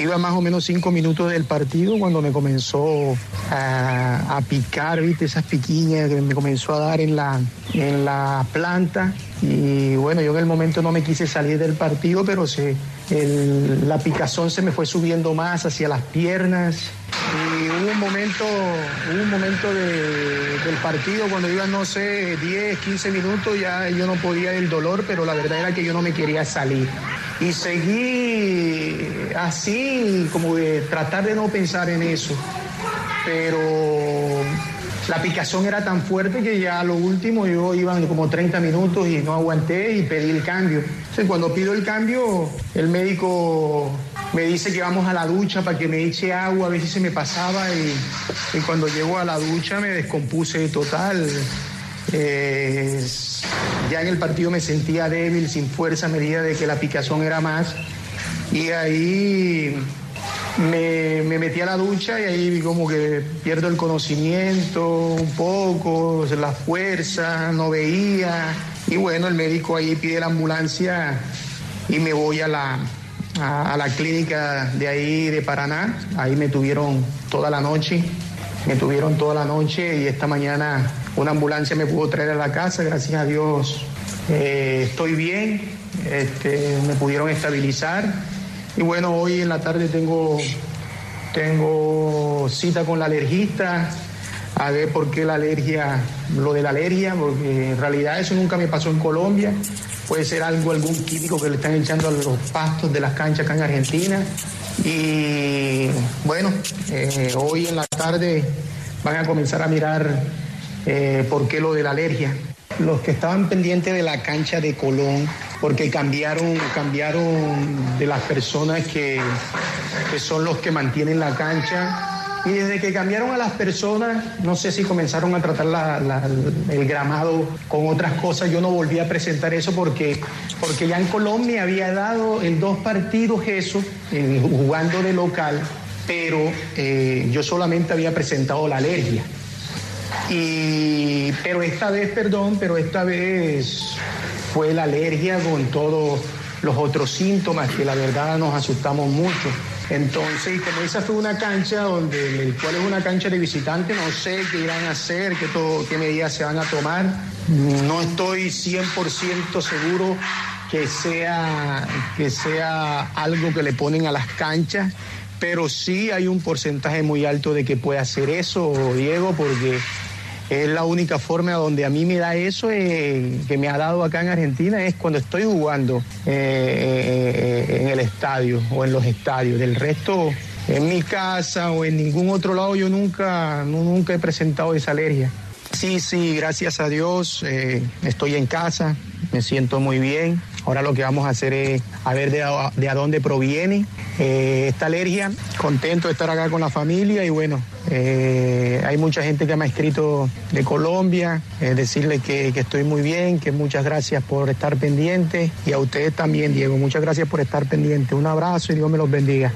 Iba más o menos cinco minutos del partido cuando me comenzó a, picar, viste, esas piquiñas que me comenzó a dar en la, en la planta. Y bueno, yo en el momento no me quise salir del partido, pero se, la picazón se me fue subiendo más hacia las piernas. Y hubo un momento, un momento del partido cuando iba, no sé, 10, 15 minutos, ya yo no podía del dolor, pero la verdad era que yo no me quería salir. Y seguí así, como de tratar de no pensar en eso. Pero la picazón era tan fuerte que ya lo último yo iba como 30 minutos y no aguanté y pedí el cambio. Cuando pido el cambio, el médico me dice que vamos a la ducha para que me eche agua, a ver si se me pasaba y, cuando llego a la ducha me descompuse total. Eh, ya en el partido me sentía débil, sin fuerza, a medida de que la picazón era más. Y ahí me, metí a la ducha y ahí como que pierdo el conocimiento un poco, la fuerza, no veía. Y bueno, el médico ahí pide la ambulancia y me voy a la, a, la clínica de ahí de Paraná. Ahí me tuvieron toda la noche, me tuvieron toda la noche y esta mañana una ambulancia me pudo traer a la casa, gracias a Dios eh, estoy bien, este, me pudieron estabilizar y bueno, hoy en la tarde tengo, tengo cita con la alergista a ver por qué la alergia, lo de la alergia, porque en realidad eso nunca me pasó en Colombia. Puede ser algo, algún químico que le están echando a los pastos de las canchas acá en Argentina. Y bueno, eh, hoy en la tarde van a comenzar a mirar eh, por qué lo de la alergia. Los que estaban pendientes de la cancha de Colón, porque cambiaron, cambiaron de las personas que, que son los que mantienen la cancha y desde que cambiaron a las personas, no sé si comenzaron a tratar el gramado con otras cosas, yo no volví a presentar eso porque, porque ya en Colombia había dado en dos partidos eso, jugando de local, pero eh, yo solamente había presentado la alergia. Y, pero esta vez, perdón, pero esta vez fue la alergia con todos los otros síntomas que la verdad nos asustamos mucho. Entonces, como esa fue una cancha donde, el cual es una cancha de visitantes, no sé qué irán a hacer, qué, todo, qué medidas se van a tomar. No estoy 100% seguro que sea, que sea algo que le ponen a las canchas, pero sí hay un porcentaje muy alto de que pueda hacer eso, Diego, porque es la única forma donde a mí me da eso eh, que me ha dado acá en Argentina es cuando estoy jugando eh, eh, en el estadio o en los estadios. Del resto, en mi casa o en ningún otro lado yo nunca, nunca he presentado esa alergia. Sí, sí, gracias a Dios estoy en casa, me siento muy bien. Ahora lo que vamos a hacer es a ver de a, dónde proviene esta alergia. Contento de estar acá con la familia y bueno, eh, hay mucha gente que me ha escrito de Colombia, eh, decirle que, estoy muy bien, que muchas gracias por estar pendiente y a ustedes también, Diego, muchas gracias por estar pendiente. Un abrazo y Dios me los bendiga.